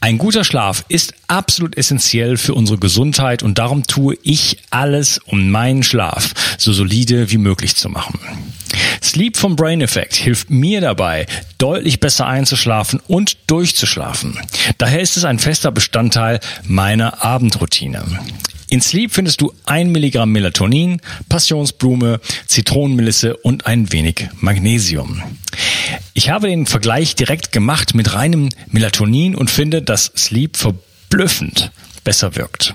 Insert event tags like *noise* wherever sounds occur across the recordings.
Ein guter Schlaf ist absolut essentiell für unsere Gesundheit und darum tue ich alles, um meinen Schlaf so solide wie möglich zu machen. Sleep vom Brain Effect hilft mir dabei, deutlich besser einzuschlafen und durchzuschlafen. Daher ist es ein fester Bestandteil meiner Abendroutine. In Sleep findest du ein Milligramm Melatonin, Passionsblume, Zitronenmelisse und ein wenig Magnesium. Ich habe den Vergleich direkt gemacht mit reinem Melatonin und finde, dass Sleep verblüffend besser wirkt.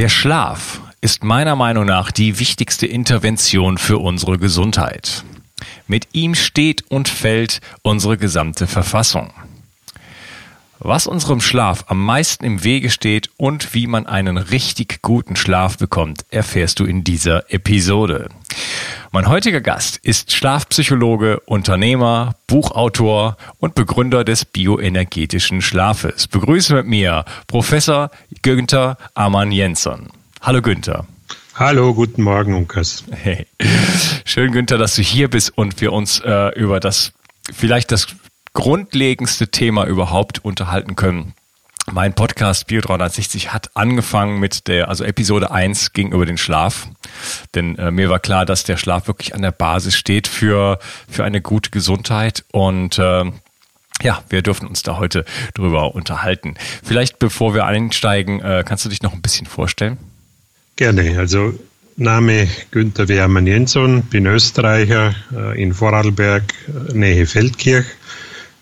Der Schlaf ist meiner Meinung nach die wichtigste Intervention für unsere Gesundheit. Mit ihm steht und fällt unsere gesamte Verfassung. Was unserem Schlaf am meisten im Wege steht und wie man einen richtig guten Schlaf bekommt, erfährst du in dieser Episode. Mein heutiger Gast ist Schlafpsychologe, Unternehmer, Buchautor und Begründer des bioenergetischen Schlafes. Begrüße mit mir Professor Günther Amann Jensson. Hallo Günther. Hallo, guten Morgen, Unkas. Hey. Schön, Günther, dass du hier bist und wir uns äh, über das vielleicht das grundlegendste Thema überhaupt unterhalten können. Mein Podcast Bio 360 hat angefangen mit der, also Episode 1 ging über den Schlaf. Denn äh, mir war klar, dass der Schlaf wirklich an der Basis steht für, für eine gute Gesundheit und äh, ja, wir dürfen uns da heute drüber unterhalten. Vielleicht bevor wir einsteigen, äh, kannst du dich noch ein bisschen vorstellen? Gerne. Also Name Günther Wehrmann Jensson, bin Österreicher äh, in Vorarlberg, äh, Nähe Feldkirch.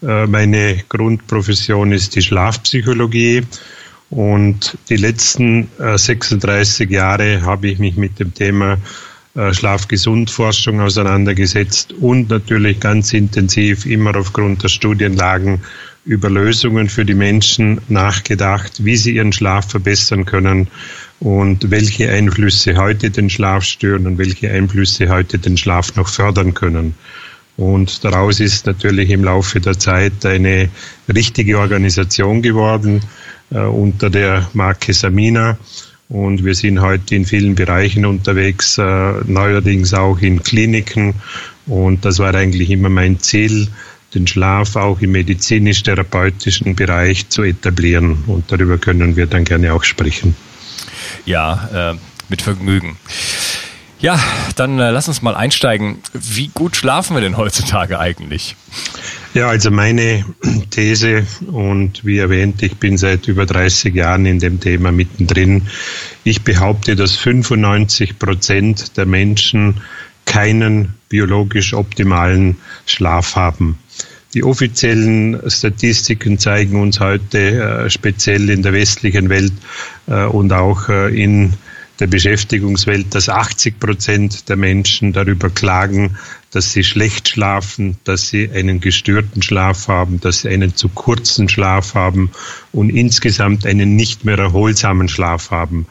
Meine Grundprofession ist die Schlafpsychologie und die letzten 36 Jahre habe ich mich mit dem Thema Schlafgesundforschung auseinandergesetzt und natürlich ganz intensiv immer aufgrund der Studienlagen über Lösungen für die Menschen nachgedacht, wie sie ihren Schlaf verbessern können und welche Einflüsse heute den Schlaf stören und welche Einflüsse heute den Schlaf noch fördern können. Und daraus ist natürlich im Laufe der Zeit eine richtige Organisation geworden äh, unter der Marke Samina. Und wir sind heute in vielen Bereichen unterwegs, äh, neuerdings auch in Kliniken. Und das war eigentlich immer mein Ziel, den Schlaf auch im medizinisch-therapeutischen Bereich zu etablieren. Und darüber können wir dann gerne auch sprechen. Ja, äh, mit Vergnügen. Ja, dann äh, lass uns mal einsteigen. Wie gut schlafen wir denn heutzutage eigentlich? Ja, also meine These und wie erwähnt, ich bin seit über 30 Jahren in dem Thema mittendrin. Ich behaupte, dass 95 Prozent der Menschen keinen biologisch optimalen Schlaf haben. Die offiziellen Statistiken zeigen uns heute äh, speziell in der westlichen Welt äh, und auch äh, in der Beschäftigungswelt, dass 80 Prozent der Menschen darüber klagen, dass sie schlecht schlafen, dass sie einen gestörten Schlaf haben, dass sie einen zu kurzen Schlaf haben und insgesamt einen nicht mehr erholsamen Schlaf haben.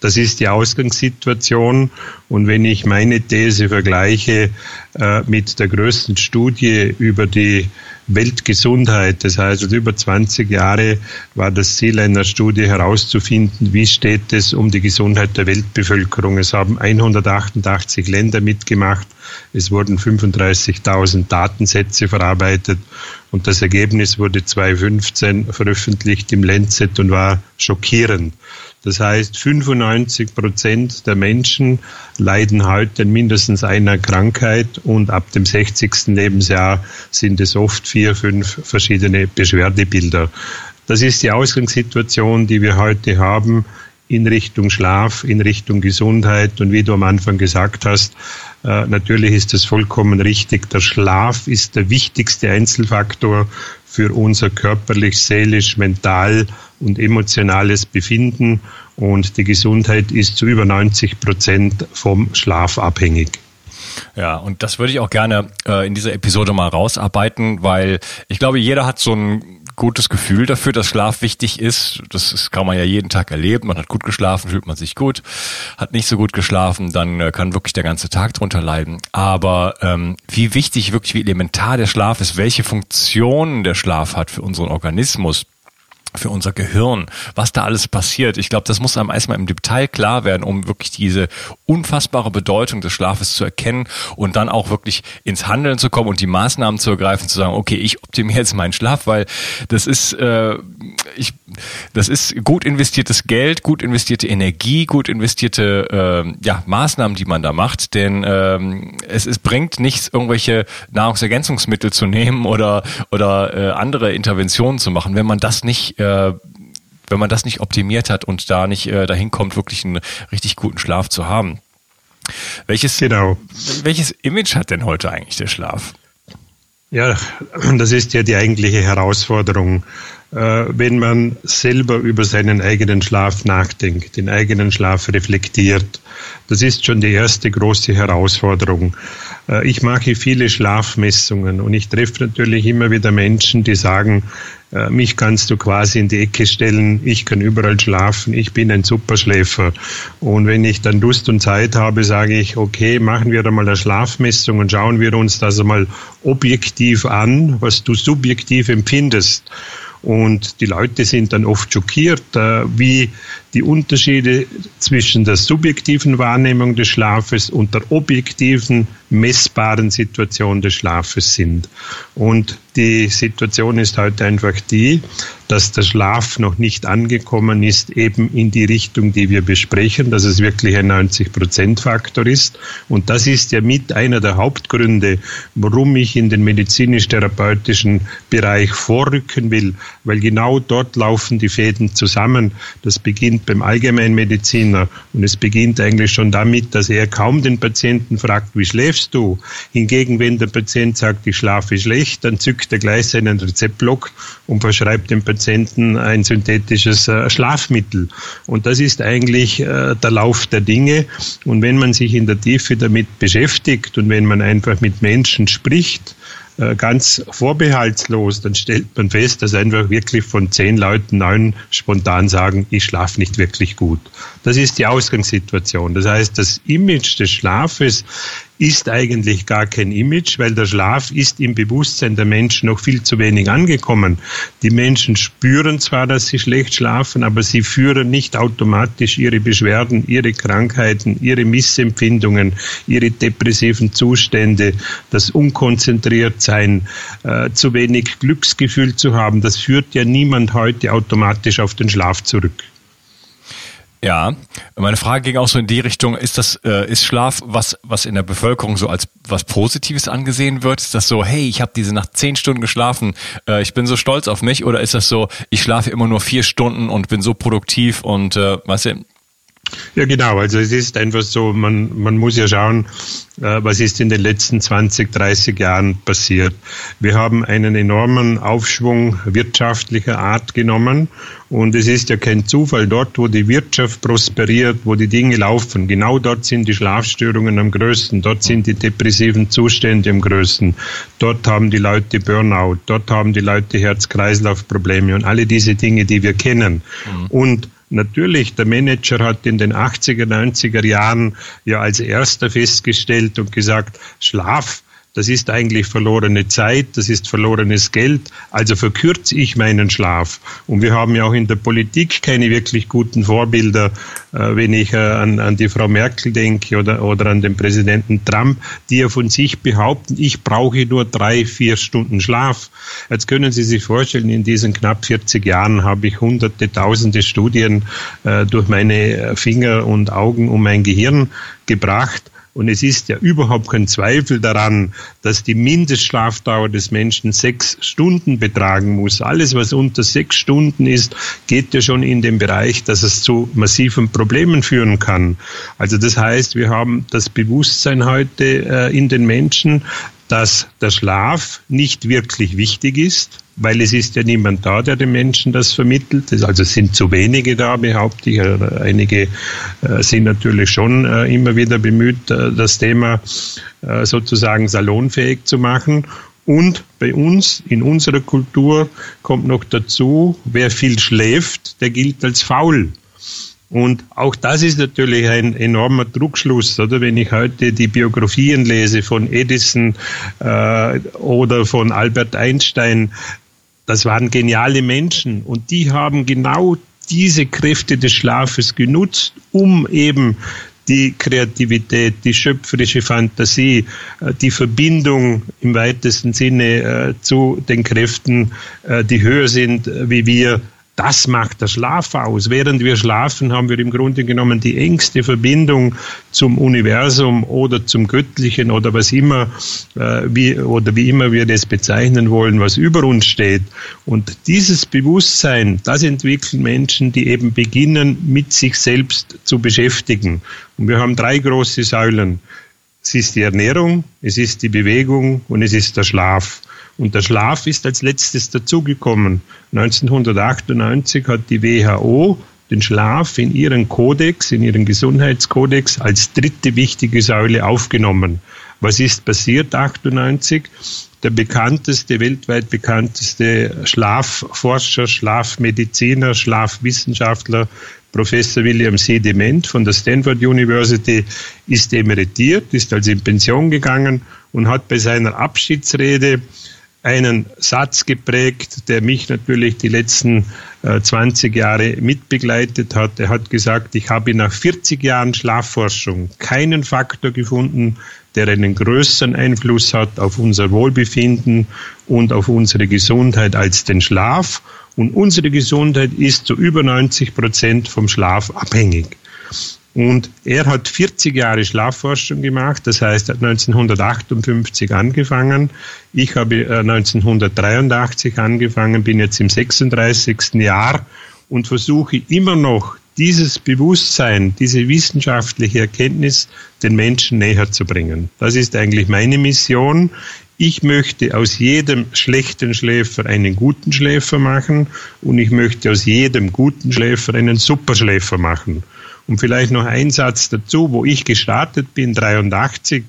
Das ist die Ausgangssituation. Und wenn ich meine These vergleiche äh, mit der größten Studie über die Weltgesundheit, das heißt über 20 Jahre war das Ziel einer Studie herauszufinden, wie steht es um die Gesundheit der Weltbevölkerung. Es haben 188 Länder mitgemacht, es wurden 35.000 Datensätze verarbeitet und das Ergebnis wurde 2015 veröffentlicht im Lancet und war schockierend. Das heißt, 95 Prozent der Menschen leiden heute an mindestens einer Krankheit und ab dem 60. Lebensjahr sind es oft vier, fünf verschiedene Beschwerdebilder. Das ist die Ausgangssituation, die wir heute haben in Richtung Schlaf, in Richtung Gesundheit. Und wie du am Anfang gesagt hast, äh, natürlich ist es vollkommen richtig. Der Schlaf ist der wichtigste Einzelfaktor für unser körperlich, seelisch, mental und emotionales Befinden. Und die Gesundheit ist zu über 90 Prozent vom Schlaf abhängig. Ja, und das würde ich auch gerne äh, in dieser Episode mal rausarbeiten, weil ich glaube, jeder hat so ein gutes Gefühl dafür, dass Schlaf wichtig ist. Das ist, kann man ja jeden Tag erleben. Man hat gut geschlafen, fühlt man sich gut. Hat nicht so gut geschlafen, dann äh, kann wirklich der ganze Tag drunter leiden. Aber ähm, wie wichtig, wirklich wie elementar der Schlaf ist, welche Funktionen der Schlaf hat für unseren Organismus, für unser Gehirn, was da alles passiert. Ich glaube, das muss einem erstmal im Detail klar werden, um wirklich diese unfassbare Bedeutung des Schlafes zu erkennen und dann auch wirklich ins Handeln zu kommen und die Maßnahmen zu ergreifen, zu sagen, okay, ich optimiere jetzt meinen Schlaf, weil das ist, äh, ich, das ist gut investiertes Geld, gut investierte Energie, gut investierte äh, ja, Maßnahmen, die man da macht, denn ähm, es, es bringt nichts, irgendwelche Nahrungsergänzungsmittel zu nehmen oder, oder äh, andere Interventionen zu machen, wenn man das nicht äh, äh, wenn man das nicht optimiert hat und da nicht äh, dahin kommt, wirklich einen richtig guten Schlaf zu haben. Welches, genau. welches Image hat denn heute eigentlich der Schlaf? Ja, das ist ja die eigentliche Herausforderung. Äh, wenn man selber über seinen eigenen Schlaf nachdenkt, den eigenen Schlaf reflektiert, das ist schon die erste große Herausforderung. Äh, ich mache viele Schlafmessungen und ich treffe natürlich immer wieder Menschen, die sagen, mich kannst du quasi in die Ecke stellen, ich kann überall schlafen, ich bin ein Superschläfer. Und wenn ich dann Lust und Zeit habe, sage ich, okay, machen wir da mal eine Schlafmessung und schauen wir uns das einmal objektiv an, was du subjektiv empfindest. Und die Leute sind dann oft schockiert, äh, wie die Unterschiede zwischen der subjektiven Wahrnehmung des Schlafes und der objektiven, messbaren Situation des Schlafes sind. Und die Situation ist heute einfach die, dass der Schlaf noch nicht angekommen ist, eben in die Richtung, die wir besprechen, dass es wirklich ein 90-Prozent-Faktor ist. Und das ist ja mit einer der Hauptgründe, warum ich in den medizinisch-therapeutischen Bereich vorrücken will, weil genau dort laufen die Fäden zusammen. Das beginnt beim Allgemeinmediziner und es beginnt eigentlich schon damit, dass er kaum den Patienten fragt, wie schläfst du? Hingegen, wenn der Patient sagt, ich schlafe schlecht, dann zückt er gleich seinen Rezeptblock und verschreibt dem Patienten ein synthetisches äh, Schlafmittel. Und das ist eigentlich äh, der Lauf der Dinge. Und wenn man sich in der Tiefe damit beschäftigt und wenn man einfach mit Menschen spricht, ganz vorbehaltslos, dann stellt man fest, dass einfach wirklich von zehn Leuten neun spontan sagen, ich schlafe nicht wirklich gut. Das ist die Ausgangssituation. Das heißt, das Image des Schlafes ist eigentlich gar kein Image, weil der Schlaf ist im Bewusstsein der Menschen noch viel zu wenig angekommen. Die Menschen spüren zwar, dass sie schlecht schlafen, aber sie führen nicht automatisch ihre Beschwerden, ihre Krankheiten, ihre Missempfindungen, ihre depressiven Zustände, das Unkonzentriertsein, äh, zu wenig Glücksgefühl zu haben. Das führt ja niemand heute automatisch auf den Schlaf zurück. Ja, meine Frage ging auch so in die Richtung, ist das, äh, ist Schlaf was, was in der Bevölkerung so als was Positives angesehen wird? Ist das so, hey, ich habe diese Nacht zehn Stunden geschlafen, äh, ich bin so stolz auf mich? Oder ist das so, ich schlafe immer nur vier Stunden und bin so produktiv und äh, weißt du, Ja, genau. Also es ist einfach so, man, man muss ja schauen, äh, was ist in den letzten 20, 30 Jahren passiert. Wir haben einen enormen Aufschwung wirtschaftlicher Art genommen und es ist ja kein Zufall, dort, wo die Wirtschaft prosperiert, wo die Dinge laufen, genau dort sind die Schlafstörungen am größten, dort sind die depressiven Zustände am größten, dort haben die Leute Burnout, dort haben die Leute Herz-Kreislauf-Probleme und alle diese Dinge, die wir kennen. Mhm. Und Natürlich, der Manager hat in den 80er, 90er Jahren ja als erster festgestellt und gesagt, Schlaf das ist eigentlich verlorene Zeit, das ist verlorenes Geld, also verkürze ich meinen Schlaf. Und wir haben ja auch in der Politik keine wirklich guten Vorbilder, äh, wenn ich äh, an, an die Frau Merkel denke oder, oder an den Präsidenten Trump, die ja von sich behaupten, ich brauche nur drei, vier Stunden Schlaf. Jetzt können Sie sich vorstellen, in diesen knapp 40 Jahren habe ich hunderte, tausende Studien äh, durch meine Finger und Augen um mein Gehirn gebracht. Und es ist ja überhaupt kein Zweifel daran, dass die Mindestschlafdauer des Menschen sechs Stunden betragen muss. Alles, was unter sechs Stunden ist, geht ja schon in den Bereich, dass es zu massiven Problemen führen kann. Also das heißt, wir haben das Bewusstsein heute äh, in den Menschen, dass der Schlaf nicht wirklich wichtig ist, weil es ist ja niemand da, der den Menschen das vermittelt. Also es sind zu wenige da, behaupte ich. Einige äh, sind natürlich schon äh, immer wieder bemüht, äh, das Thema sozusagen salonfähig zu machen. Und bei uns, in unserer Kultur, kommt noch dazu, wer viel schläft, der gilt als faul. Und auch das ist natürlich ein enormer Druckschluss, oder? Wenn ich heute die Biografien lese von Edison äh, oder von Albert Einstein, das waren geniale Menschen. Und die haben genau diese Kräfte des Schlafes genutzt, um eben die Kreativität, die schöpferische Fantasie, äh, die Verbindung im weitesten Sinne äh, zu den Kräften, äh, die höher sind wie wir, das macht der Schlaf aus. Während wir schlafen, haben wir im Grunde genommen die engste Verbindung zum Universum oder zum Göttlichen oder was immer, äh, wie, oder wie immer wir das bezeichnen wollen, was über uns steht. Und dieses Bewusstsein, das entwickeln Menschen, die eben beginnen, mit sich selbst zu beschäftigen. Und wir haben drei große Säulen. Es ist die Ernährung, es ist die Bewegung und es ist der Schlaf. Und der Schlaf ist als letztes dazugekommen. 1998 hat die WHO den Schlaf in ihren Kodex, in ihren Gesundheitskodex als dritte wichtige Säule aufgenommen. Was ist passiert 98? Der bekannteste, weltweit bekannteste Schlafforscher, Schlafmediziner, Schlafwissenschaftler, Professor William C. Dement von der Stanford University, ist emeritiert, ist also in Pension gegangen und hat bei seiner Abschiedsrede einen Satz geprägt, der mich natürlich die letzten äh, 20 Jahre mitbegleitet hat. Er hat gesagt, ich habe nach 40 Jahren Schlafforschung keinen Faktor gefunden, der einen größeren Einfluss hat auf unser Wohlbefinden und auf unsere Gesundheit als den Schlaf. Und unsere Gesundheit ist zu über 90 Prozent vom Schlaf abhängig. Und er hat 40 Jahre Schlafforschung gemacht, das heißt, er hat 1958 angefangen. Ich habe 1983 äh, angefangen, bin jetzt im 36. Jahr und versuche immer noch dieses Bewusstsein, diese wissenschaftliche Erkenntnis den Menschen näher zu bringen. Das ist eigentlich meine Mission. Ich möchte aus jedem schlechten Schläfer einen guten Schläfer machen und ich möchte aus jedem guten Schläfer einen Superschläfer machen. Und vielleicht noch ein Satz dazu, wo ich gestartet bin, 83,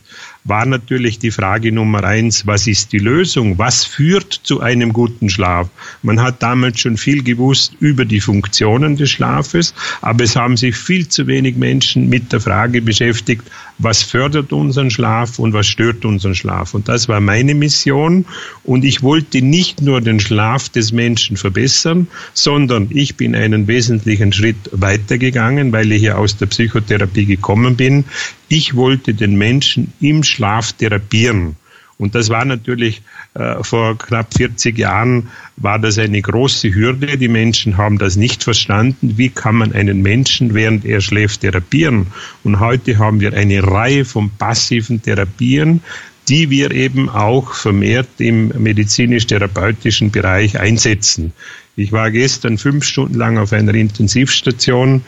war natürlich die Frage Nummer eins, was ist die Lösung? Was führt zu einem guten Schlaf? Man hat damals schon viel gewusst über die Funktionen des Schlafes, aber es haben sich viel zu wenig Menschen mit der Frage beschäftigt, was fördert unseren Schlaf und was stört unseren Schlaf. Und das war meine Mission. Und ich wollte nicht nur den Schlaf des Menschen verbessern, sondern ich bin einen wesentlichen Schritt weitergegangen, weil ich ja aus der Psychotherapie gekommen bin. Ich wollte den Menschen im Schlaf therapieren. Und das war natürlich äh, vor knapp 40 Jahren war das eine große Hürde. Die Menschen haben das nicht verstanden. Wie kann man einen Menschen, während er schläft, therapieren? Und heute haben wir eine Reihe von passiven Therapien, die wir eben auch vermehrt im medizinisch-therapeutischen Bereich einsetzen. Ich war gestern fünf Stunden lang auf einer Intensivstation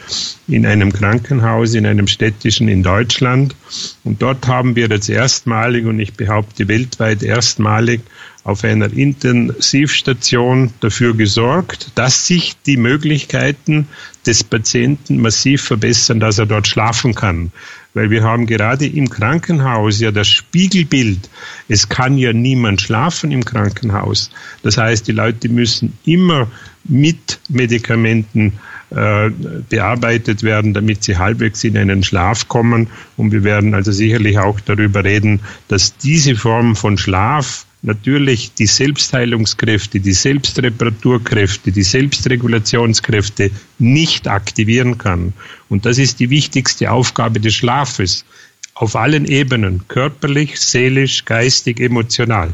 in einem Krankenhaus, in einem städtischen in Deutschland. Und dort haben wir jetzt erstmalig, und ich behaupte weltweit erstmalig, auf einer Intensivstation dafür gesorgt, dass sich die Möglichkeiten des Patienten massiv verbessern, dass er dort schlafen kann. Weil wir haben gerade im Krankenhaus ja das Spiegelbild. Es kann ja niemand schlafen im Krankenhaus. Das heißt, die Leute müssen immer mit Medikamenten äh, bearbeitet werden, damit sie halbwegs in einen Schlaf kommen. Und wir werden also sicherlich auch darüber reden, dass diese Form von Schlaf natürlich die Selbstheilungskräfte, die Selbstreparaturkräfte, die Selbstregulationskräfte nicht aktivieren kann. Und das ist die wichtigste Aufgabe des Schlafes auf allen Ebenen, körperlich, seelisch, geistig, emotional.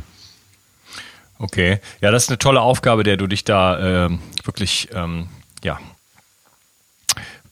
Okay, ja, das ist eine tolle Aufgabe, der du dich da äh, wirklich ähm, ja,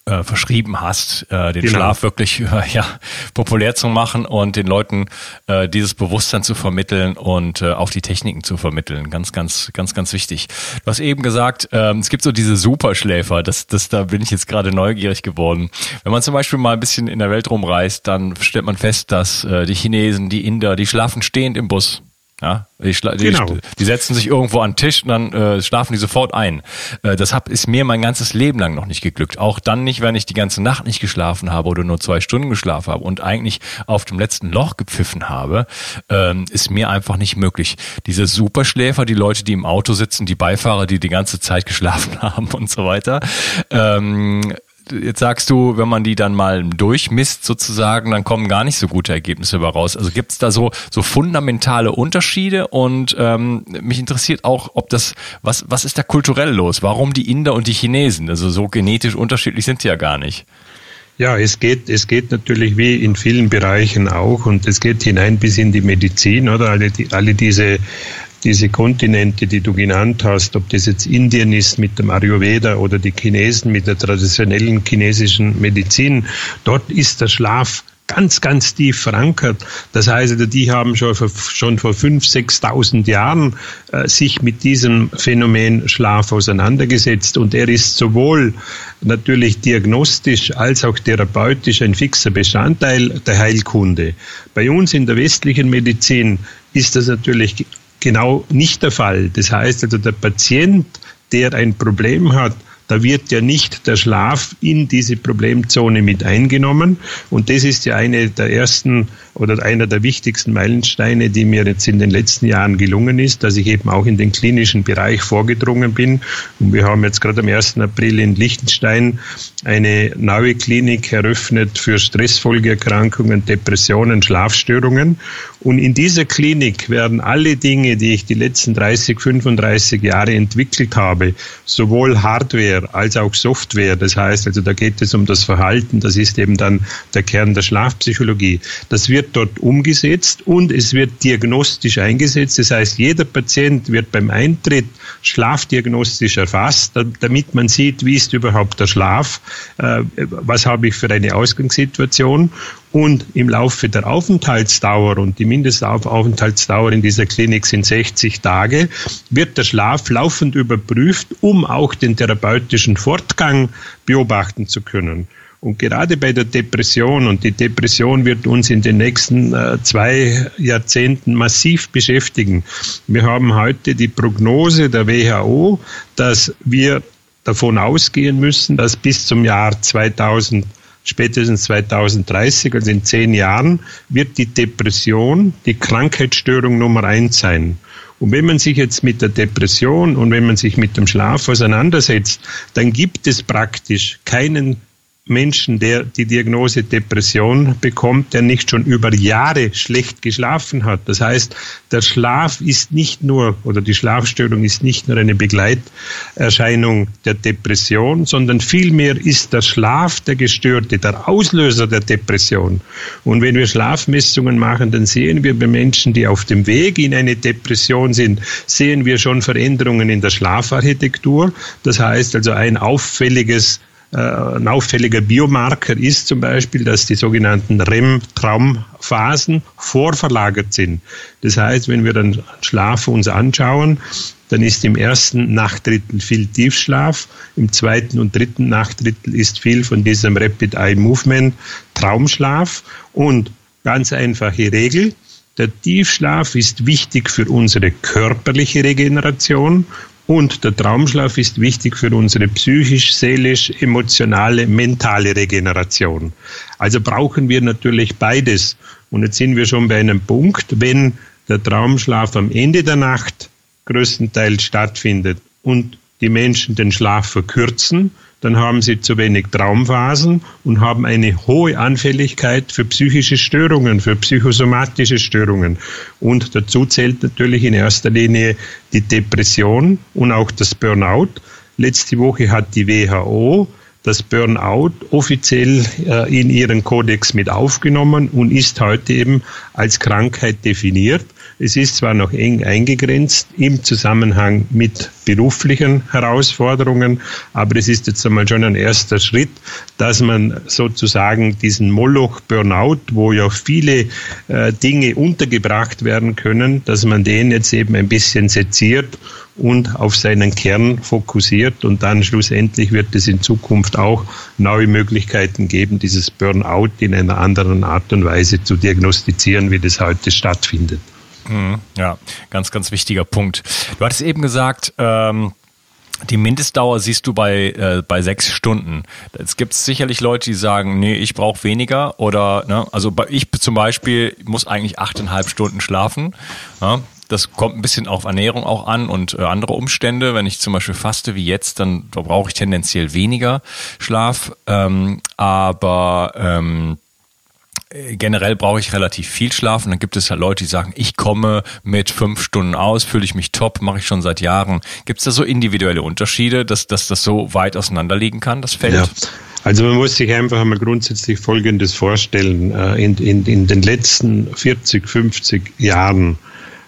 äh, verschrieben hast, äh, den genau. Schlaf wirklich äh, ja, populär zu machen und den Leuten äh, dieses Bewusstsein zu vermitteln und äh, auch die Techniken zu vermitteln. Ganz, ganz, ganz, ganz wichtig. Du hast eben gesagt, ähm, es gibt so diese Superschläfer, das, das, da bin ich jetzt gerade neugierig geworden. Wenn man zum Beispiel mal ein bisschen in der Welt rumreist, dann stellt man fest, dass äh, die Chinesen, die Inder, die schlafen stehend im Bus. Ja, die, die, genau. die, setzen sich irgendwo an den Tisch und dann äh, schlafen die sofort ein. Äh, das hab, ist mir mein ganzes Leben lang noch nicht geglückt. Auch dann nicht, wenn ich die ganze Nacht nicht geschlafen habe oder nur zwei Stunden geschlafen habe und eigentlich auf dem letzten Loch gepfiffen habe, ähm, ist mir einfach nicht möglich. Diese Superschläfer, die Leute, die im Auto sitzen, die Beifahrer, die die ganze Zeit geschlafen *laughs* haben und so weiter, ähm, jetzt sagst du, wenn man die dann mal durchmisst sozusagen, dann kommen gar nicht so gute Ergebnisse über raus. Also gibt es da so, so fundamentale Unterschiede und ähm, mich interessiert auch, ob das, was, was ist da kulturell los? Warum die Inder und die Chinesen? Also so genetisch unterschiedlich sind sie ja gar nicht. Ja, es geht, es geht natürlich wie in vielen Bereichen auch und es geht hinein bis in die Medizin, oder? Alle, die, alle diese diese Kontinente, die du genannt hast, ob das jetzt Indien ist mit dem Ayurveda oder die Chinesen mit der traditionellen chinesischen Medizin, dort ist der Schlaf ganz, ganz tief verankert. Das heißt, die haben schon vor, schon vor 5.000, 6.000 Jahren äh, sich mit diesem Phänomen Schlaf auseinandergesetzt und er ist sowohl natürlich diagnostisch als auch therapeutisch ein fixer Bestandteil der Heilkunde. Bei uns in der westlichen Medizin ist das natürlich genau nicht der Fall. Das heißt also, der Patient, der ein Problem hat, da wird ja nicht der Schlaf in diese Problemzone mit eingenommen. Und das ist ja eine der ersten oder einer der wichtigsten Meilensteine, die mir jetzt in den letzten Jahren gelungen ist, dass ich eben auch in den klinischen Bereich vorgedrungen bin. Und wir haben jetzt gerade am 1. April in Liechtenstein eine neue Klinik eröffnet für Stressfolgeerkrankungen, Depressionen, Schlafstörungen. Und in dieser Klinik werden alle Dinge, die ich die letzten 30, 35 Jahre entwickelt habe, sowohl Hardware als auch Software, das heißt also, da geht es um das Verhalten, das ist eben dann der Kern der Schlafpsychologie. Das wird dort umgesetzt und es wird diagnostisch eingesetzt. Das heißt, jeder Patient wird beim Eintritt schlafdiagnostisch erfasst, damit man sieht, wie ist überhaupt der Schlaf, äh, was habe ich für eine Ausgangssituation und im Laufe der Aufenthaltsdauer und die Mindestaufenthaltsdauer in dieser Klinik sind 60 Tage, wird der Schlaf laufend überprüft, um auch den therapeutischen Fortgang beobachten zu können. Und gerade bei der Depression, und die Depression wird uns in den nächsten äh, zwei Jahrzehnten massiv beschäftigen. Wir haben heute die Prognose der WHO, dass wir davon ausgehen müssen, dass bis zum Jahr 2000 spätestens 2030, also in zehn Jahren, wird die Depression die Krankheitsstörung Nummer eins sein. Und wenn man sich jetzt mit der Depression und wenn man sich mit dem Schlaf auseinandersetzt, dann gibt es praktisch keinen Menschen, der die Diagnose Depression bekommt, der nicht schon über Jahre schlecht geschlafen hat. Das heißt, der Schlaf ist nicht nur oder die Schlafstörung ist nicht nur eine Begleiterscheinung der Depression, sondern vielmehr ist der Schlaf der Gestörte, der Auslöser der Depression. Und wenn wir Schlafmessungen machen, dann sehen wir bei Menschen, die auf dem Weg in eine Depression sind, sehen wir schon Veränderungen in der Schlafarchitektur. Das heißt also ein auffälliges ein auffälliger Biomarker ist zum Beispiel, dass die sogenannten REM-Traumphasen vorverlagert sind. Das heißt, wenn wir dann Schlaf uns anschauen, dann ist im ersten Nachtdrittel viel Tiefschlaf, im zweiten und dritten Nachtdrittel ist viel von diesem Rapid Eye Movement Traumschlaf und ganz einfache Regel, der Tiefschlaf ist wichtig für unsere körperliche Regeneration und der Traumschlaf ist wichtig für unsere psychisch, seelisch, emotionale, mentale Regeneration. Also brauchen wir natürlich beides. Und jetzt sind wir schon bei einem Punkt, wenn der Traumschlaf am Ende der Nacht größtenteils stattfindet und die Menschen den Schlaf verkürzen, dann haben sie zu wenig Traumphasen und haben eine hohe Anfälligkeit für psychische Störungen, für psychosomatische Störungen. Und dazu zählt natürlich in erster Linie die Depression und auch das Burnout. Letzte Woche hat die WHO das Burnout offiziell äh, in ihren Kodex mit aufgenommen und ist heute eben als Krankheit definiert. Es ist zwar noch eng eingegrenzt im Zusammenhang mit beruflichen Herausforderungen, aber es ist jetzt einmal schon ein erster Schritt, dass man sozusagen diesen Moloch Burnout, wo ja viele äh, Dinge untergebracht werden können, dass man den jetzt eben ein bisschen seziert und auf seinen Kern fokussiert und dann schlussendlich wird es in Zukunft auch neue Möglichkeiten geben, dieses Burnout in einer anderen Art und Weise zu diagnostizieren, wie das heute stattfindet. Mhm. Ja, ganz, ganz wichtiger Punkt. Du hattest eben gesagt, ähm, die Mindestdauer siehst du bei, äh, bei sechs Stunden. Es gibt sicherlich Leute, die sagen, nee, ich brauche weniger oder, ne, also ich zum Beispiel muss eigentlich achteinhalb Stunden schlafen. Ja, das kommt ein bisschen auf Ernährung auch an und äh, andere Umstände. Wenn ich zum Beispiel faste wie jetzt, dann da brauche ich tendenziell weniger Schlaf. Ähm, aber ähm, äh, generell brauche ich relativ viel Schlaf und dann gibt es halt Leute, die sagen, ich komme mit fünf Stunden aus, fühle ich mich top, mache ich schon seit Jahren. Gibt es da so individuelle Unterschiede, dass, dass das so weit auseinanderliegen kann, das Feld? Ja. Also man muss sich einfach einmal grundsätzlich Folgendes vorstellen. Äh, in, in, in den letzten 40, 50 Jahren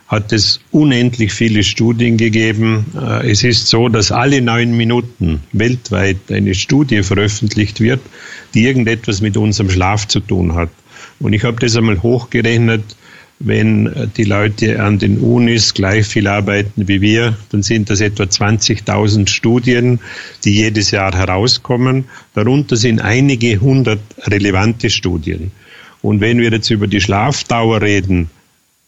hat es unendlich viele Studien gegeben. Äh, es ist so, dass alle neun Minuten weltweit eine Studie veröffentlicht wird, die irgendetwas mit unserem Schlaf zu tun hat. Und ich habe das einmal hochgerechnet, wenn die Leute an den Unis gleich viel arbeiten wie wir, dann sind das etwa 20.000 Studien, die jedes Jahr herauskommen. Darunter sind einige hundert relevante Studien. Und wenn wir jetzt über die Schlafdauer reden,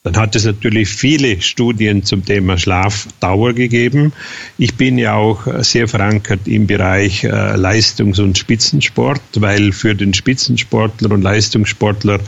dann hat es natürlich viele Studien zum Thema Schlafdauer gegeben. Ich bin ja auch sehr verankert im Bereich äh, Leistungs- und Spitzensport, weil für den Spitzensportler und Leistungssportler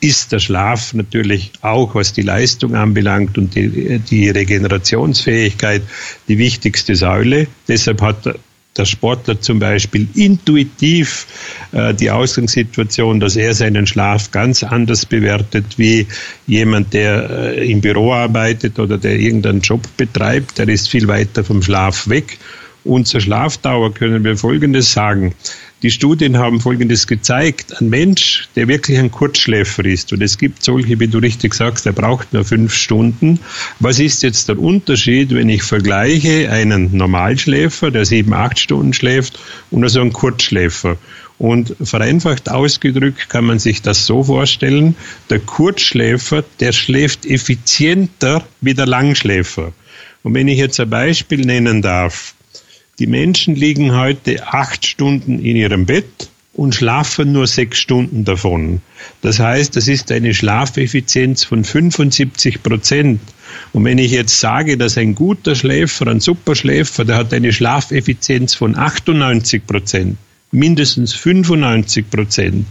ist der Schlaf natürlich auch, was die Leistung anbelangt und die, die Regenerationsfähigkeit, die wichtigste Säule. Deshalb hat der Sportler zum Beispiel intuitiv äh, die Ausgangssituation, dass er seinen Schlaf ganz anders bewertet wie jemand, der äh, im Büro arbeitet oder der irgendeinen Job betreibt. Der ist viel weiter vom Schlaf weg. Und zur Schlafdauer können wir Folgendes sagen. Die Studien haben Folgendes gezeigt. Ein Mensch, der wirklich ein Kurzschläfer ist, und es gibt solche, wie du richtig sagst, der braucht nur fünf Stunden. Was ist jetzt der Unterschied, wenn ich vergleiche einen Normalschläfer, der sieben, acht Stunden schläft, und also einen Kurzschläfer? Und vereinfacht ausgedrückt kann man sich das so vorstellen, der Kurzschläfer, der schläft effizienter wie der Langschläfer. Und wenn ich jetzt ein Beispiel nennen darf, die Menschen liegen heute acht Stunden in ihrem Bett und schlafen nur sechs Stunden davon. Das heißt, das ist eine Schlafeffizienz von 75 Prozent. Und wenn ich jetzt sage, dass ein guter Schläfer, ein Superschläfer, der hat eine Schlafeffizienz von 98 Prozent, mindestens 95 Prozent,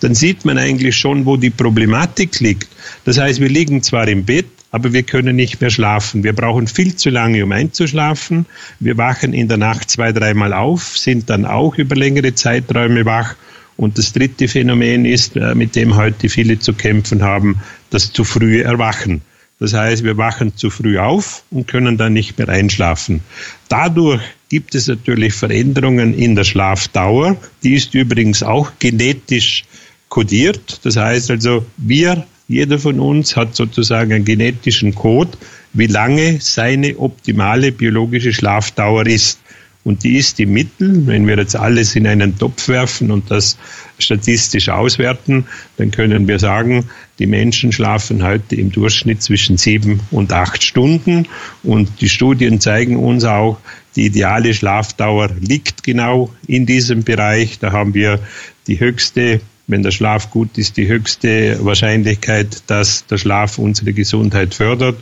dann sieht man eigentlich schon, wo die Problematik liegt. Das heißt, wir liegen zwar im Bett, aber wir können nicht mehr schlafen. Wir brauchen viel zu lange, um einzuschlafen. Wir wachen in der Nacht zwei, dreimal auf, sind dann auch über längere Zeiträume wach. Und das dritte Phänomen ist, äh, mit dem heute viele zu kämpfen haben, das zu frühe Erwachen. Das heißt, wir wachen zu früh auf und können dann nicht mehr einschlafen. Dadurch gibt es natürlich Veränderungen in der Schlafdauer. Die ist übrigens auch genetisch kodiert. Das heißt also, wir jeder von uns hat sozusagen einen genetischen Code, wie lange seine optimale biologische Schlafdauer ist. und die ist im Mittel, wenn wir jetzt alles in einen Topf werfen und das statistisch auswerten, dann können wir sagen, die Menschen schlafen heute im Durchschnitt zwischen sieben und acht Stunden und die Studien zeigen uns auch, die ideale Schlafdauer liegt genau in diesem Bereich. Da haben wir die höchste wenn der Schlaf gut ist, die höchste Wahrscheinlichkeit, dass der Schlaf unsere Gesundheit fördert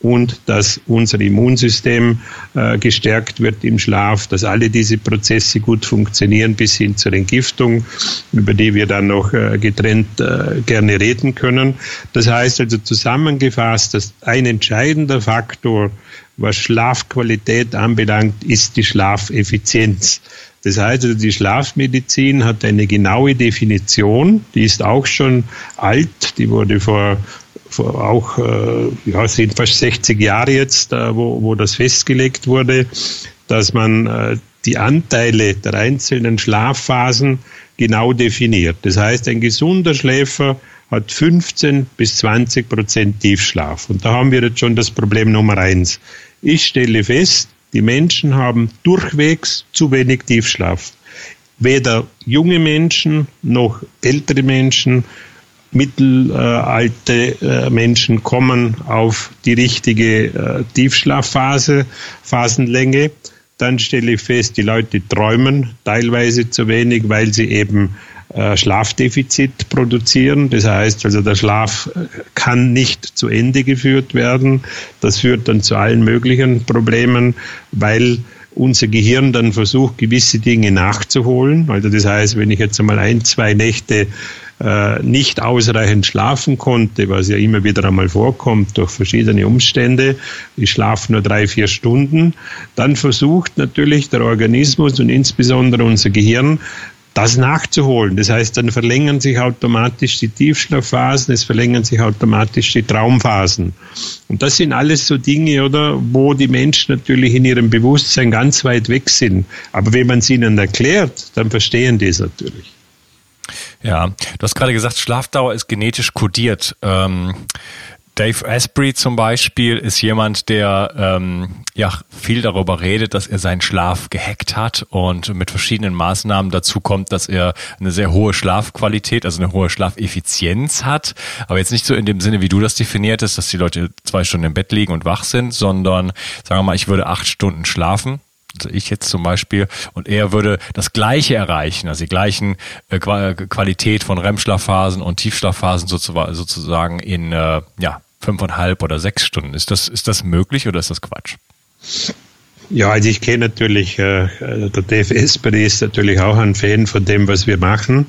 und dass unser Immunsystem äh, gestärkt wird im Schlaf, dass alle diese Prozesse gut funktionieren bis hin zur Entgiftung, über die wir dann noch äh, getrennt äh, gerne reden können. Das heißt also zusammengefasst, dass ein entscheidender Faktor, was Schlafqualität anbelangt, ist die Schlafeffizienz. Das heißt, also die Schlafmedizin hat eine genaue Definition, die ist auch schon alt, die wurde vor auch, äh, ja, sind fast 60 Jahre jetzt, wo, wo das festgelegt wurde, dass man äh, die Anteile der einzelnen Schlafphasen genau definiert. Das heißt, ein gesunder Schläfer hat 15 bis 20 Prozent Tiefschlaf. Und da haben wir jetzt schon das Problem Nummer eins. Ich stelle fest, die Menschen haben durchwegs zu wenig Tiefschlaf. Weder junge Menschen noch ältere Menschen mittelalte äh, Menschen kommen auf die richtige äh, Tiefschlafphase, Phasenlänge. Dann stelle ich fest, die Leute träumen teilweise zu wenig, weil sie eben Schlafdefizit produzieren. Das heißt also, der Schlaf kann nicht zu Ende geführt werden. Das führt dann zu allen möglichen Problemen, weil unser Gehirn dann versucht, gewisse Dinge nachzuholen. Also das heißt, wenn ich jetzt einmal ein, zwei Nächte äh, nicht ausreichend schlafen konnte, was ja immer wieder einmal vorkommt durch verschiedene Umstände, ich schlafe nur drei, vier Stunden, dann versucht natürlich der Organismus und insbesondere unser Gehirn, das nachzuholen. Das heißt, dann verlängern sich automatisch die Tiefschlafphasen, es verlängern sich automatisch die Traumphasen. Und das sind alles so Dinge, oder, wo die Menschen natürlich in ihrem Bewusstsein ganz weit weg sind. Aber wenn man es ihnen erklärt, dann verstehen die es natürlich. Ja, du hast gerade gesagt, Schlafdauer ist genetisch kodiert. Ähm, Dave Asprey zum Beispiel ist jemand, der ähm, ja viel darüber redet, dass er seinen Schlaf gehackt hat und mit verschiedenen Maßnahmen dazu kommt, dass er eine sehr hohe Schlafqualität, also eine hohe Schlafeffizienz hat. Aber jetzt nicht so in dem Sinne, wie du das definiert hast, dass die Leute zwei Stunden im Bett liegen und wach sind, sondern sagen wir mal, ich würde acht Stunden schlafen also ich jetzt zum Beispiel, und er würde das Gleiche erreichen, also die gleichen äh, Qualität von REM-Schlafphasen und Tiefschlafphasen sozusagen in äh, ja, fünfeinhalb oder sechs Stunden. Ist das, ist das möglich oder ist das Quatsch? Ja, also ich kenne natürlich, äh, der Dave Esper ist natürlich auch ein Fan von dem, was wir machen.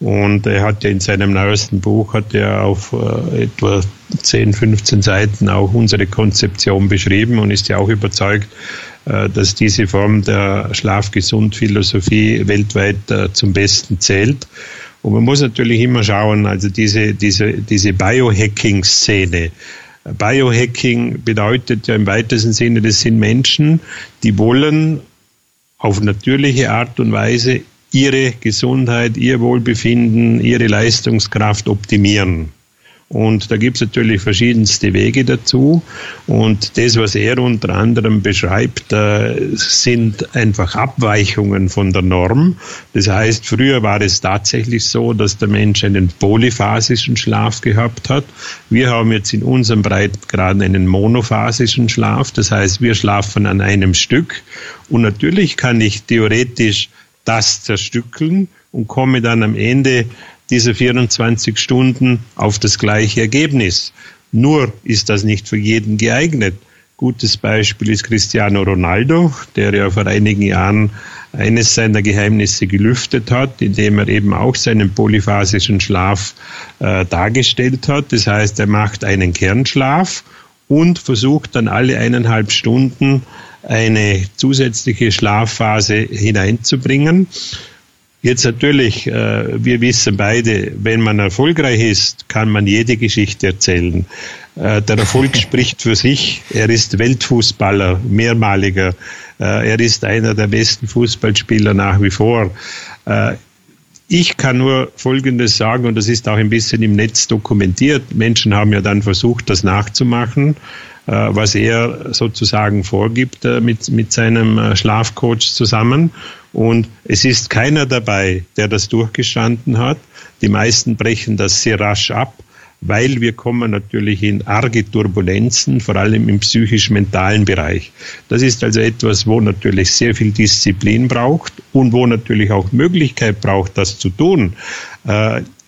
Und er hat ja in seinem neuesten Buch, hat er auf äh, etwa 10, 15 Seiten auch unsere Konzeption beschrieben und ist ja auch überzeugt, äh, dass diese Form der Schlafgesund-Philosophie weltweit äh, zum Besten zählt. Und man muss natürlich immer schauen, also diese, diese, diese Biohacking-Szene. Biohacking bedeutet ja im weitesten Sinne, das sind Menschen, die wollen auf natürliche Art und Weise ihre Gesundheit, ihr Wohlbefinden, ihre Leistungskraft optimieren. Und da gibt es natürlich verschiedenste Wege dazu. Und das, was er unter anderem beschreibt, äh, sind einfach Abweichungen von der Norm. Das heißt, früher war es tatsächlich so, dass der Mensch einen polyphasischen Schlaf gehabt hat. Wir haben jetzt in unserem Breitengrad einen monophasischen Schlaf. Das heißt, wir schlafen an einem Stück. Und natürlich kann ich theoretisch das zerstückeln und komme dann am Ende dieser 24 Stunden auf das gleiche Ergebnis. Nur ist das nicht für jeden geeignet. Gutes Beispiel ist Cristiano Ronaldo, der ja vor einigen Jahren eines seiner Geheimnisse gelüftet hat, indem er eben auch seinen polyphasischen Schlaf äh, dargestellt hat. Das heißt, er macht einen Kernschlaf und versucht dann alle eineinhalb Stunden eine zusätzliche Schlafphase hineinzubringen. Jetzt natürlich, äh, wir wissen beide, wenn man erfolgreich ist, kann man jede Geschichte erzählen. Äh, der Erfolg *laughs* spricht für sich. Er ist Weltfußballer, mehrmaliger. Äh, er ist einer der besten Fußballspieler nach wie vor. ich kann nur Folgendes sagen, und das ist auch ein bisschen im Netz dokumentiert. Menschen haben ja dann versucht, das nachzumachen, was er sozusagen vorgibt mit, mit seinem Schlafcoach zusammen. Und es ist keiner dabei, der das durchgestanden hat. Die meisten brechen das sehr rasch ab weil wir kommen natürlich in arge Turbulenzen, vor allem im psychisch-mentalen Bereich. Das ist also etwas, wo natürlich sehr viel Disziplin braucht und wo natürlich auch Möglichkeit braucht, das zu tun.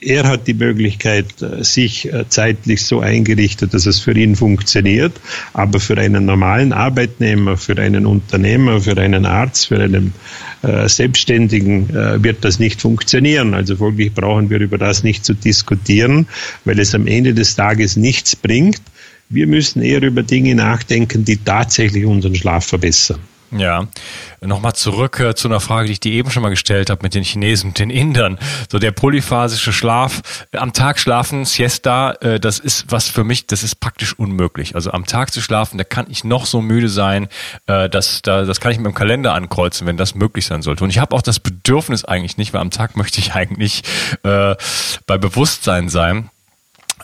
Er hat die Möglichkeit, äh, sich äh, zeitlich so eingerichtet, dass es für ihn funktioniert. Aber für einen normalen Arbeitnehmer, für einen Unternehmer, für einen Arzt, für einen äh, Selbstständigen äh, wird das nicht funktionieren. Also folglich brauchen wir über das nicht zu diskutieren, weil es am Ende des Tages nichts bringt. Wir müssen eher über Dinge nachdenken, die tatsächlich unseren Schlaf verbessern. Ja, nochmal zurück äh, zu einer Frage, die ich dir eben schon mal gestellt habe mit den Chinesen und den Indern. So der polyphasische Schlaf, äh, am Tag schlafen, Siesta, äh, das ist was für mich, das ist praktisch unmöglich. Also am Tag zu schlafen, da kann ich noch so müde sein, äh, das, da, das kann ich mit dem Kalender ankreuzen, wenn das möglich sein sollte. Und ich habe auch das Bedürfnis eigentlich nicht, weil am Tag *laughs* möchte ich eigentlich äh, bei Bewusstsein sein.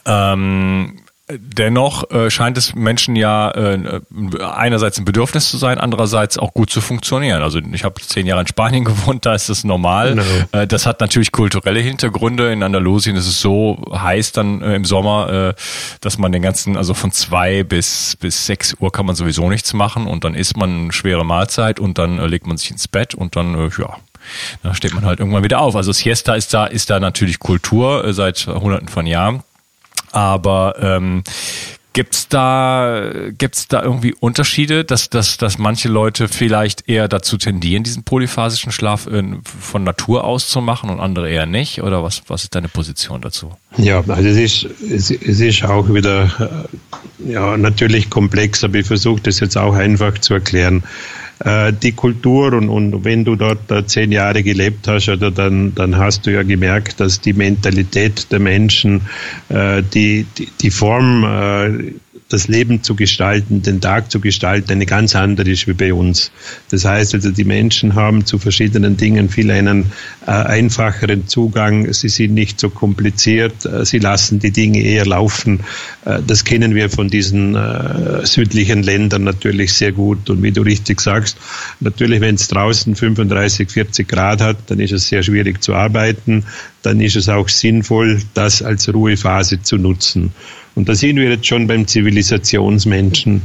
Ähm, Dennoch äh, scheint es Menschen ja äh, einerseits ein Bedürfnis zu sein, andererseits auch gut zu funktionieren. Also ich habe zehn Jahre in Spanien *laughs* gewohnt, da ist das normal. No. Äh, das hat natürlich kulturelle Hintergründe. In Andalusien ist es so heiß dann äh, im Sommer, äh, dass man den ganzen, also von zwei bis bis sechs Uhr kann man sowieso nichts machen und dann isst man eine schwere Mahlzeit und dann äh, legt man sich ins Bett und dann äh, ja da steht man halt irgendwann wieder auf. Also Siesta ist da ist da natürlich Kultur äh, seit Hunderten von Jahren. Aber ähm, Gibt's da, gibt's da irgendwie Unterschiede, dass, dass, dass manche Leute vielleicht eher dazu tendieren, diesen polyphasischen Schlaf von Natur aus zu machen und andere eher nicht? Oder was, was ist deine Position dazu? Ja, also es ist, es, es ist auch wieder, äh, ja, natürlich komplex, aber ich versuche das jetzt auch einfach zu erklären. Äh, die Kultur und, und wenn du dort äh, zehn Jahre gelebt hast, oder dann, dann hast du ja gemerkt, dass die Mentalität der Menschen, äh, die, die, die Form, das Leben zu gestalten, den Tag zu gestalten, eine ganz andere ist wie bei uns. Das heißt also, die Menschen haben zu verschiedenen Dingen viel einen äh, einfacheren Zugang. Sie sind nicht so kompliziert. Äh, sie lassen die Dinge eher laufen. Äh, das kennen wir von diesen äh, südlichen Ländern natürlich sehr gut. Und wie du richtig sagst, natürlich, wenn es draußen 35, 40 Grad hat, dann ist es sehr schwierig zu arbeiten. Dann ist es auch sinnvoll, das als Ruhephase zu nutzen. Und da sind wir jetzt schon beim Zivilisationsmenschen.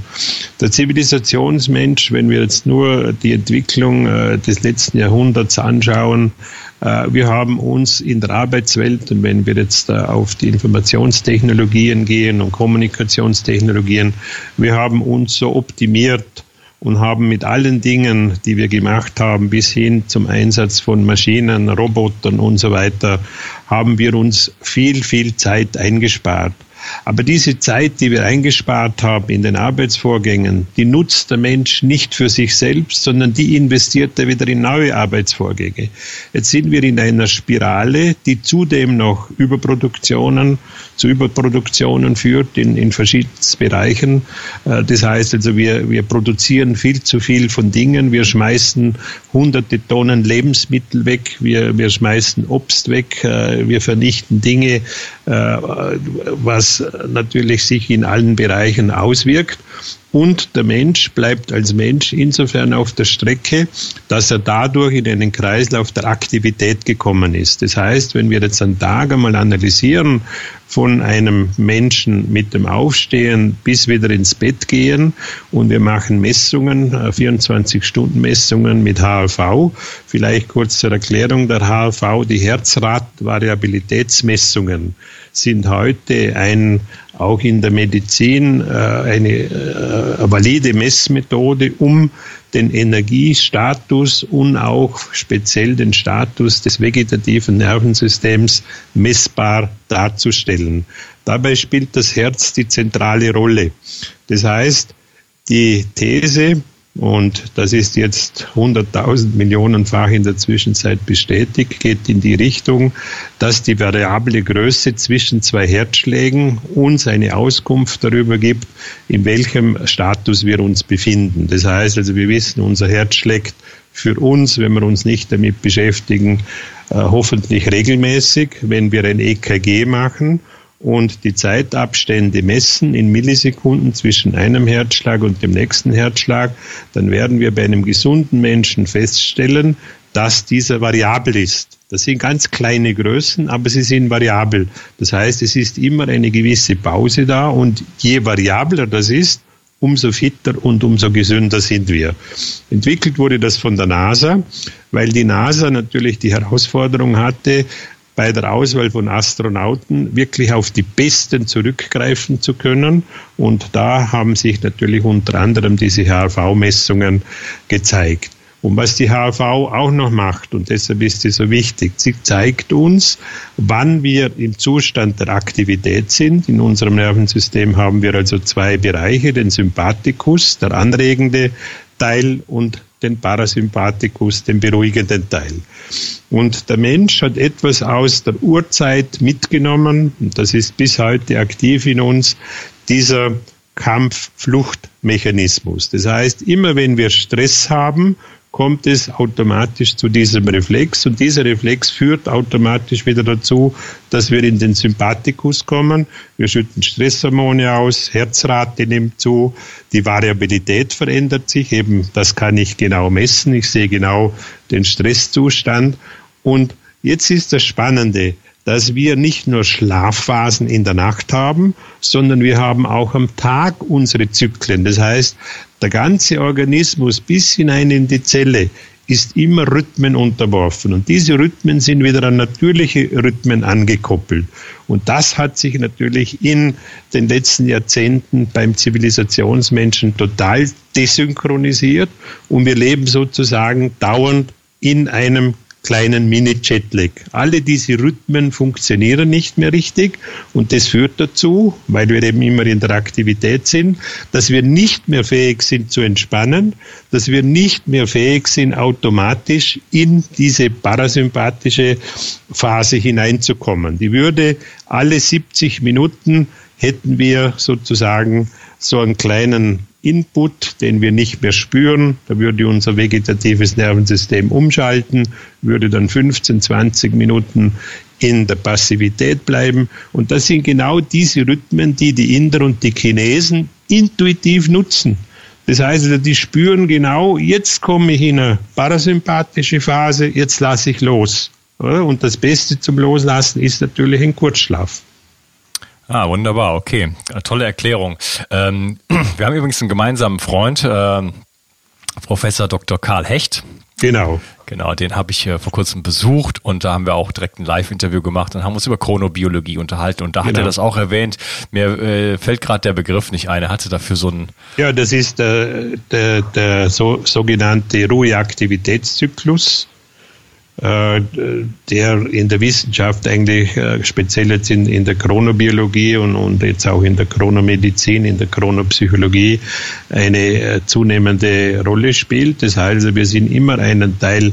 Der Zivilisationsmensch, wenn wir jetzt nur die Entwicklung äh, des letzten Jahrhunderts anschauen, äh, wir haben uns in der Arbeitswelt, und wenn wir jetzt äh, auf die Informationstechnologien gehen und Kommunikationstechnologien, wir haben uns so optimiert, und haben mit allen Dingen, die wir gemacht haben, bis hin zum Einsatz von Maschinen, Robotern und so weiter, haben wir uns viel, viel Zeit eingespart. Aber diese Zeit, die wir eingespart haben in den Arbeitsvorgängen, die nutzt der Mensch nicht für sich selbst, sondern die investiert er wieder in neue Arbeitsvorgänge. Jetzt sind wir in einer Spirale, die zudem noch Überproduktionen zu Überproduktionen führt in, in verschiedensten Bereichen. Äh, das heißt also, wir, wir produzieren viel zu viel von Dingen. Wir schmeißen hunderte Tonnen Lebensmittel weg. Wir, wir schmeißen Obst weg. Äh, wir vernichten Dinge, äh, natürlich sich in allen Bereichen auswirkt und der Mensch bleibt als Mensch insofern auf der Strecke, dass er dadurch in einen Kreislauf der Aktivität gekommen ist. Das heißt, wenn wir jetzt einen Tag einmal analysieren, von einem Menschen mit dem Aufstehen bis wieder ins Bett gehen und wir machen Messungen, 24-Stunden-Messungen äh, mit HRV. Vielleicht kurz zur Erklärung der HRV, die Herzratvariabilitätsmessungen sind heute ein auch in der Medizin äh, eine äh, valide Messmethode, um den Energiestatus und auch speziell den Status des vegetativen Nervensystems messbar darzustellen. Dabei spielt das Herz die zentrale Rolle. Das heißt, die These, und das ist jetzt 100.000 Millionenfach in der Zwischenzeit bestätigt, geht in die Richtung, dass die variable Größe zwischen zwei Herzschlägen uns eine Auskunft darüber gibt, in welchem Status wir uns befinden. Das heißt also, wir wissen, unser Herz schlägt für uns, wenn wir uns nicht damit beschäftigen, äh, hoffentlich regelmäßig, wenn wir ein EKG machen und die Zeitabstände messen in Millisekunden zwischen einem Herzschlag und dem nächsten Herzschlag, dann werden wir bei einem gesunden Menschen feststellen, dass dieser variabel ist. Das sind ganz kleine Größen, aber sie sind variabel. Das heißt, es ist immer eine gewisse Pause da und je variabler das ist, umso fitter und umso gesünder sind wir. Entwickelt wurde das von der NASA, weil die NASA natürlich die Herausforderung hatte, bei der Auswahl von Astronauten wirklich auf die Besten zurückgreifen zu können. Und da haben sich natürlich unter anderem diese HRV-Messungen gezeigt. Und was die HRV auch noch macht, und deshalb ist sie so wichtig, sie zeigt uns, wann wir im Zustand der Aktivität sind. In unserem Nervensystem haben wir also zwei Bereiche, den Sympathikus, der anregende Teil und den Parasympathikus, den beruhigenden Teil. Und der Mensch hat etwas aus der Urzeit mitgenommen, und das ist bis heute aktiv in uns, dieser Kampf-Flucht-Mechanismus. Das heißt, immer wenn wir Stress haben, kommt es automatisch zu diesem Reflex. Und dieser Reflex führt automatisch wieder dazu, dass wir in den Sympathikus kommen. Wir schütten Stresshormone aus, Herzrate nimmt zu, die Variabilität verändert sich, eben das kann ich genau messen, ich sehe genau den Stresszustand. Und jetzt ist das Spannende, dass wir nicht nur Schlafphasen in der Nacht haben, sondern wir haben auch am Tag unsere Zyklen. Das heißt, der ganze Organismus bis hinein in die Zelle ist immer Rhythmen unterworfen. Und diese Rhythmen sind wieder an natürliche Rhythmen angekoppelt. Und das hat sich natürlich in den letzten Jahrzehnten beim Zivilisationsmenschen total desynchronisiert. Und wir leben sozusagen dauernd in einem kleinen Mini-Jetlag. Alle diese Rhythmen funktionieren nicht mehr richtig und das führt dazu, weil wir eben immer in der Aktivität sind, dass wir nicht mehr fähig sind zu entspannen, dass wir nicht mehr fähig sind, automatisch in diese parasympathische Phase hineinzukommen. Die würde alle 70 Minuten hätten wir sozusagen so einen kleinen Input, den wir nicht mehr spüren. Da würde unser vegetatives Nervensystem umschalten, würde dann 15, 20 Minuten in der Passivität bleiben. Und das sind genau diese Rhythmen, die die Inder und die Chinesen intuitiv nutzen. Das heißt, also, die spüren genau, jetzt komme ich in eine parasympathische Phase, jetzt lasse ich los. Und das Beste zum Loslassen ist natürlich ein Kurzschlaf. Ah, wunderbar, okay. Tolle Erklärung. Ähm, *clears throat* wir haben übrigens einen gemeinsamen Freund, äh, Professor Dr. Karl Hecht. Genau. Genau, den habe ich äh, vor kurzem besucht und da haben wir auch direkt ein Live-Interview gemacht und haben uns über Chronobiologie unterhalten und da genau. hat er genau. das auch erwähnt. Mir äh, fällt gerade der Begriff nicht ein. Er hatte dafür so ein. Ja, das ist äh, der, der so, sogenannte Ruheaktivitätszyklus. Äh, der in der Wissenschaft eigentlich äh, speziell jetzt in, in der Chronobiologie und, und jetzt auch in der Chronomedizin, in der Chronopsychologie eine äh, zunehmende Rolle spielt. Das heißt, wir sind immer einen Teil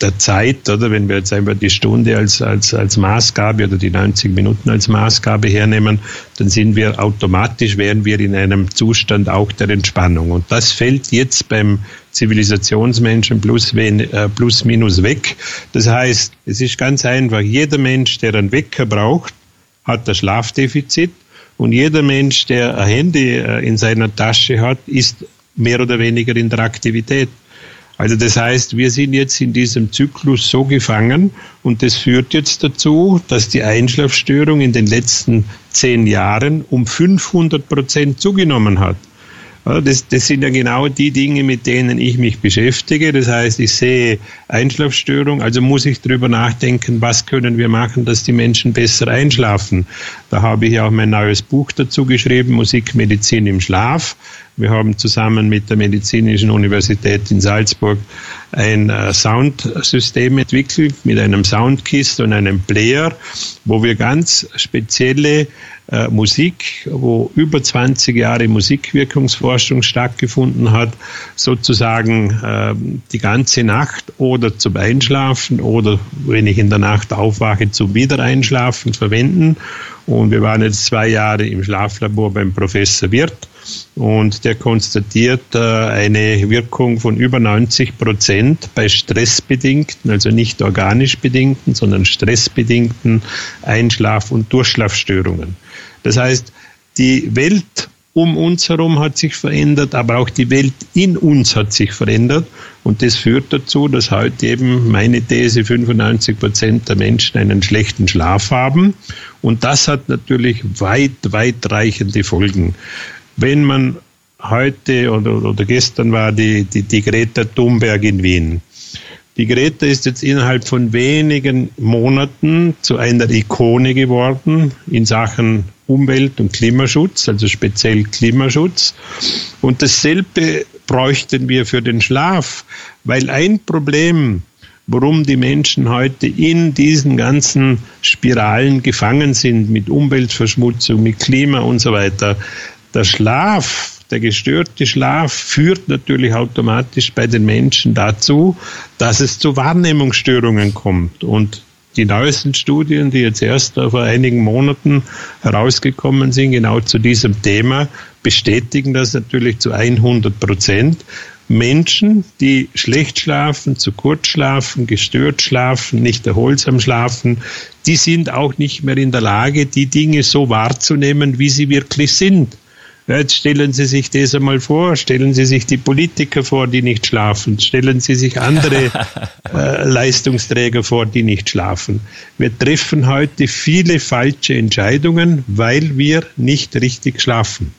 der Zeit, oder wenn wir jetzt einfach die Stunde als, als, als Maßgabe oder die 90 Minuten als Maßgabe hernehmen, dann sind wir automatisch, wären wir in einem Zustand auch der Entspannung. Und das fällt jetzt beim Zivilisationsmenschen plus, äh, plus minus weg. Das heißt, es ist ganz einfach, jeder Mensch, der einen Wecker braucht, hat ein Schlafdefizit und jeder Mensch, der ein Handy äh, in seiner Tasche hat, ist mehr oder weniger in der Aktivität. Also das heißt, wir sind jetzt in diesem Zyklus so gefangen und das führt jetzt dazu, dass die Einschlafstörung in den letzten zehn Jahren um 500 Prozent zugenommen hat. Das, das sind ja genau die Dinge, mit denen ich mich beschäftige. Das heißt, ich sehe Einschlafstörung, also muss ich darüber nachdenken, was können wir machen, dass die Menschen besser einschlafen. Da habe ich auch mein neues Buch dazu geschrieben, Musikmedizin im Schlaf. Wir haben zusammen mit der Medizinischen Universität in Salzburg ein äh, Soundsystem entwickelt mit einem Soundkist und einem Player, wo wir ganz spezielle äh, Musik, wo über 20 Jahre Musikwirkungsforschung stattgefunden hat, sozusagen äh, die ganze Nacht oder zum Einschlafen oder wenn ich in der Nacht aufwache, zum Wiedereinschlafen verwenden Und wir waren jetzt zwei Jahre im Schlaflabor beim Professor Wirth und der konstatiert äh, eine Wirkung von über 90 Prozent bei stressbedingten, also nicht organisch bedingten, sondern stressbedingten Einschlaf- und Durchschlafstörungen. Das heißt, die Welt um uns herum hat sich verändert, aber auch die Welt in uns hat sich verändert. Und das führt dazu, dass heute eben meine These 95 Prozent der Menschen einen schlechten Schlaf haben. Und das hat natürlich weit, weitreichende Folgen. Wenn man heute oder, oder gestern war die, die, die Greta Thunberg in Wien. Die Greta ist jetzt innerhalb von wenigen Monaten zu einer Ikone geworden in Sachen Umwelt- und Klimaschutz, also speziell Klimaschutz. Und dasselbe bräuchten wir für den Schlaf, weil ein Problem, warum die Menschen heute in diesen ganzen Spiralen gefangen sind mit Umweltverschmutzung, mit Klima und so weiter, der Schlaf der gestörte Schlaf führt natürlich automatisch bei den Menschen dazu, dass es zu Wahrnehmungsstörungen kommt. Und die neuesten Studien, die jetzt erst vor einigen Monaten herausgekommen sind, genau zu diesem Thema, bestätigen das natürlich zu 100 Prozent. Menschen, die schlecht schlafen, zu kurz schlafen, gestört schlafen, nicht erholsam schlafen, die sind auch nicht mehr in der Lage, die Dinge so wahrzunehmen, wie sie wirklich sind. Jetzt stellen Sie sich das einmal vor, stellen Sie sich die Politiker vor, die nicht schlafen, stellen Sie sich andere *laughs* äh, Leistungsträger vor, die nicht schlafen. Wir treffen heute viele falsche Entscheidungen, weil wir nicht richtig schlafen.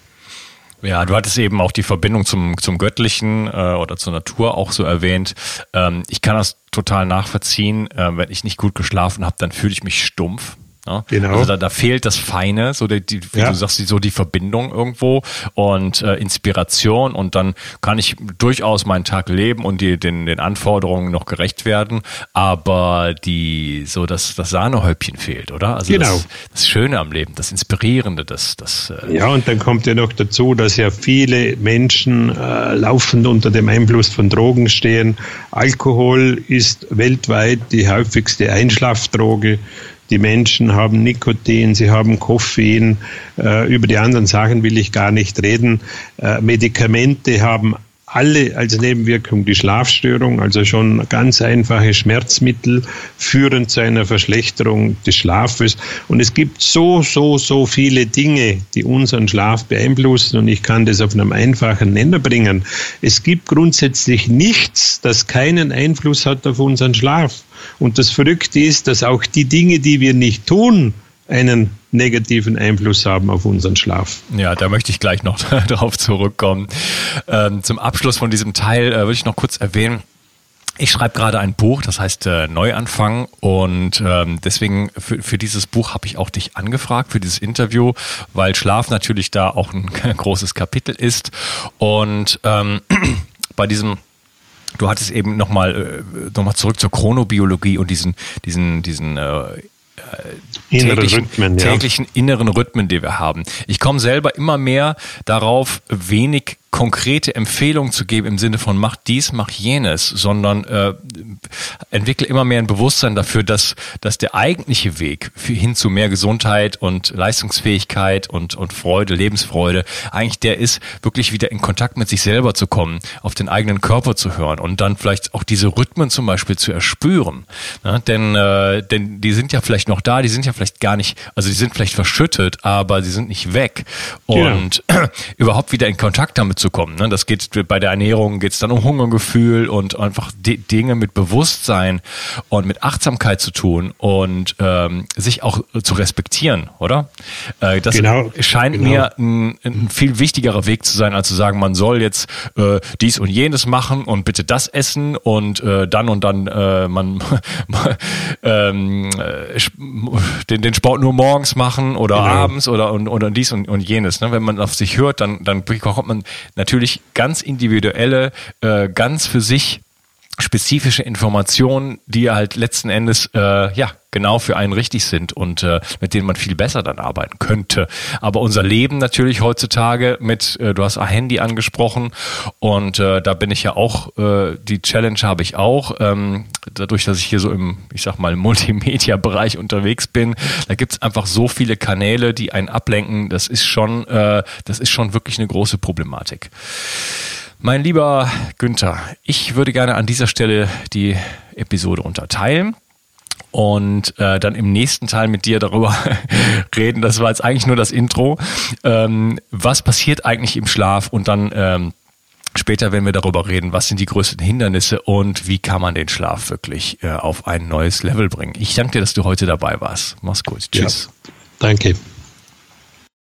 Ja, du hattest eben auch die Verbindung zum, zum Göttlichen äh, oder zur Natur auch so erwähnt. Ähm, ich kann das total nachvollziehen. Äh, wenn ich nicht gut geschlafen habe, dann fühle ich mich stumpf. Ne? Genau. Also da, da fehlt das Feine, so die, die wie ja. du sagst, so die Verbindung irgendwo und äh, Inspiration und dann kann ich durchaus meinen Tag leben und die, den, den Anforderungen noch gerecht werden, aber die so das, das Sahnehäubchen fehlt, oder? Also genau. das, das Schöne am Leben, das Inspirierende, das, das äh Ja, und dann kommt ja noch dazu, dass ja viele Menschen äh, laufend unter dem Einfluss von Drogen stehen. Alkohol ist weltweit die häufigste Einschlafdroge. Die Menschen haben Nikotin, sie haben Koffein. Äh, über die anderen Sachen will ich gar nicht reden. Äh, Medikamente haben alle als Nebenwirkung die Schlafstörung, also schon ganz einfache Schmerzmittel führen zu einer Verschlechterung des Schlafes. Und es gibt so, so, so viele Dinge, die unseren Schlaf beeinflussen. Und ich kann das auf einem einfachen Nenner bringen. Es gibt grundsätzlich nichts, das keinen Einfluss hat auf unseren Schlaf. Und das Verrückte ist, dass auch die Dinge, die wir nicht tun, einen negativen Einfluss haben auf unseren Schlaf. Ja, da möchte ich gleich noch *laughs* darauf zurückkommen. Ähm, zum Abschluss von diesem Teil äh, würde ich noch kurz erwähnen, ich schreibe gerade ein Buch, das heißt äh, Neuanfang und ähm, deswegen für, für dieses Buch habe ich auch dich angefragt für dieses Interview, weil Schlaf natürlich da auch ein *laughs* großes Kapitel ist und ähm, *clears throat* bei diesem Du hattest eben nochmal äh, noch mal zurück zur Chronobiologie und diesen, diesen, diesen äh, täglichen, Rhythmen, ja. täglichen inneren Rhythmen, die wir haben. Ich komme selber immer mehr darauf, wenig konkrete Empfehlungen zu geben im Sinne von mach dies, mach jenes, sondern äh, entwickle immer mehr ein Bewusstsein dafür, dass, dass der eigentliche Weg hin zu mehr Gesundheit und Leistungsfähigkeit und, und Freude, Lebensfreude, eigentlich der ist, wirklich wieder in Kontakt mit sich selber zu kommen, auf den eigenen Körper zu hören und dann vielleicht auch diese Rhythmen zum Beispiel zu erspüren. Ja, denn, äh, denn die sind ja vielleicht noch da, die sind ja vielleicht gar nicht, also die sind vielleicht verschüttet, aber sie sind nicht weg. Und ja. *clears throat* überhaupt wieder in Kontakt damit zu kommen. Ne? Das geht bei der Ernährung geht es dann um Hungergefühl und einfach Dinge mit Bewusstsein und mit Achtsamkeit zu tun und ähm, sich auch zu respektieren, oder? Äh, das genau, scheint genau. mir ein, ein, viel wichtigerer Weg zu sein, als zu sagen, man soll jetzt äh, dies und jenes machen und bitte das essen und äh, dann und dann äh, man *laughs* ähm, äh, den, den Sport nur morgens machen oder genau. abends oder und, oder dies und, und jenes. Ne? Wenn man auf sich hört, dann, dann bekommt man natürlich ganz individuelle, äh, ganz für sich spezifische Informationen, die halt letzten Endes äh, ja genau für einen richtig sind und äh, mit denen man viel besser dann arbeiten könnte. Aber unser Leben natürlich heutzutage mit, äh, du hast ein Handy angesprochen und äh, da bin ich ja auch, äh, die Challenge habe ich auch, ähm, dadurch, dass ich hier so im, ich sag mal, Multimedia-Bereich unterwegs bin, da gibt's einfach so viele Kanäle, die einen ablenken. Das ist schon, äh, das ist schon wirklich eine große Problematik. Mein lieber Günther, ich würde gerne an dieser Stelle die Episode unterteilen und äh, dann im nächsten Teil mit dir darüber *laughs* reden. Das war jetzt eigentlich nur das Intro. Ähm, was passiert eigentlich im Schlaf und dann ähm, Später werden wir darüber reden, was sind die größten Hindernisse und wie kann man den Schlaf wirklich äh, auf ein neues Level bringen. Ich danke dir, dass du heute dabei warst. Mach's gut. Tschüss. Ja, danke.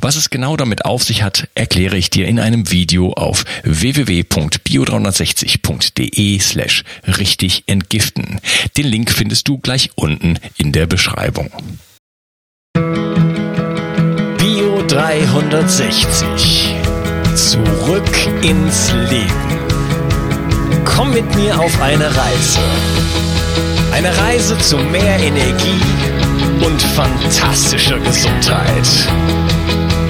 Was es genau damit auf sich hat, erkläre ich dir in einem Video auf www.bio360.de slash richtig entgiften. Den Link findest du gleich unten in der Beschreibung. Bio 360. Zurück ins Leben. Komm mit mir auf eine Reise. Eine Reise zu mehr Energie und fantastischer Gesundheit.